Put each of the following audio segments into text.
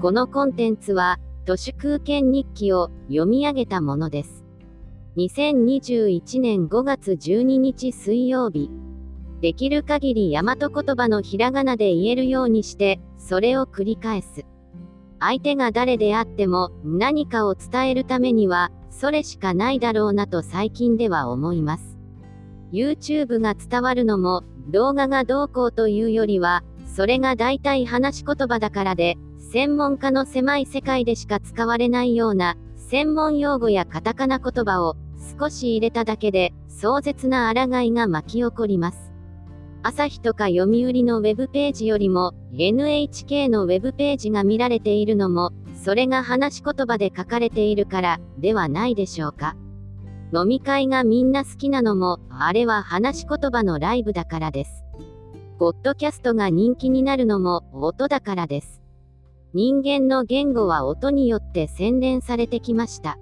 このコンテンツは、都市空間日記を読み上げたものです。2021年5月12日水曜日。できる限り大和言葉のひらがなで言えるようにして、それを繰り返す。相手が誰であっても何かを伝えるためには、それしかないだろうなと最近では思います。YouTube が伝わるのも、動画がどうこうというよりは、それが大体話し言葉だからで、専門家の狭い世界でしか使われないような、専門用語やカタカナ言葉を少し入れただけで、壮絶な抗いが巻き起こります。朝日とか読売のウェブページよりも NHK のウェブページが見られているのも、それが話し言葉で書かれているからではないでしょうか。飲み会がみんな好きなのも、あれは話し言葉のライブだからです。ポッドキャストが人気になるのも音だからです。人間の言語は音によって洗練されてきました。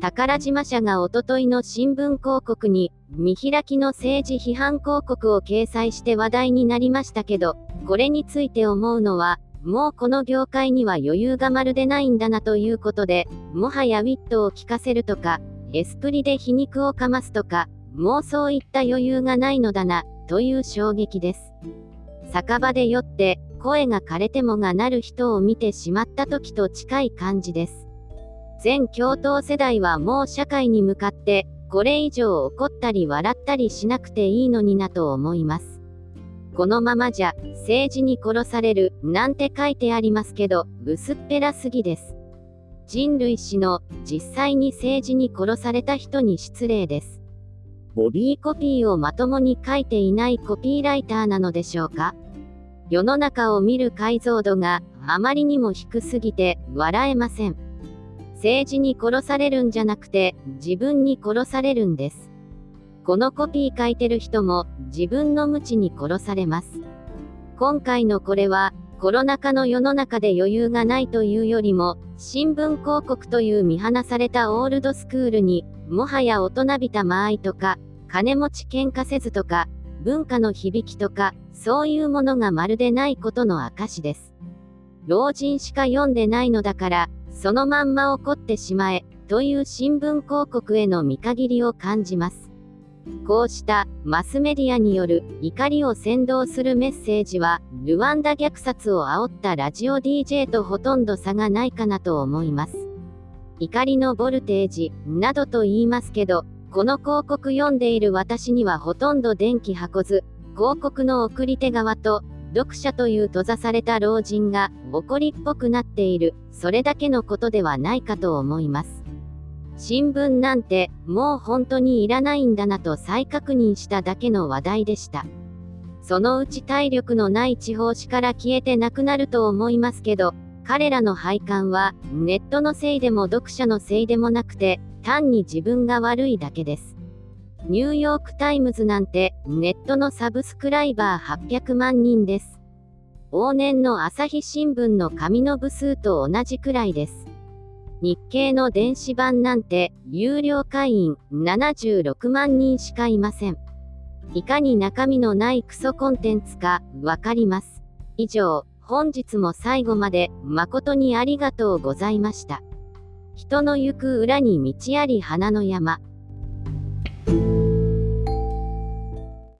宝島社がおとといの新聞広告に、見開きの政治批判広告を掲載して話題になりましたけど、これについて思うのは、もうこの業界には余裕がまるでないんだなということで、もはやウィットを聞かせるとか、エスプリで皮肉をかますとか、もうそういった余裕がないのだな、という衝撃です。酒場で酔って、声が枯れてもがなる人を見てしまった時と近い感じです。全教頭世代はもう社会に向かって、これ以上怒ったり笑ったりしなくていいのになと思います。このままじゃ、政治に殺される、なんて書いてありますけど、薄っぺらすぎです。人類史の、実際に政治に殺された人に失礼です。ボビーコピーをまともに書いていないコピーライターなのでしょうか？世の中を見る解像度があまりにも低すぎて笑えません。政治に殺されるんじゃなくて、自分に殺されるんです。このコピー書いてる人も、自分の無知に殺されます。今回のこれは、コロナ禍の世の中で余裕がないというよりも、新聞広告という見放されたオールドスクールに、もはや大人びた間合いとか、金持ち喧嘩せずとか、文化の響きとか、そういうものがまるでないことの証です。老人しか読んでないのだから、そのまんま怒ってしまえ、という新聞広告への見限りを感じます。こうしたマスメディアによる怒りを扇動するメッセージは、ルワンダ虐殺を煽ったラジオ DJ とほとんど差がないかなと思います。怒りのボルテージ、などと言いますけど、この広告読んでいる私にはほとんど電気運ず、広告の送り手側と読者という閉ざされた老人が怒りっぽくなっている、それだけのことではないかと思います。新聞なんてもう本当にいらないんだなと再確認しただけの話題でした。そのうち体力のない地方紙から消えてなくなると思いますけど、彼らの廃刊はネットのせいでも読者のせいでもなくて、単に自分が悪いだけです。ニューヨークタイムズなんて、ネットのサブスクライバー800万人です。往年の朝日新聞の紙の部数と同じくらいです。日経の電子版なんて、有料会員76万人しかいません。いかに中身のないクソコンテンツか、わかります。以上、本日も最後まで、誠にありがとうございました。人の行く裏に道あり花の山。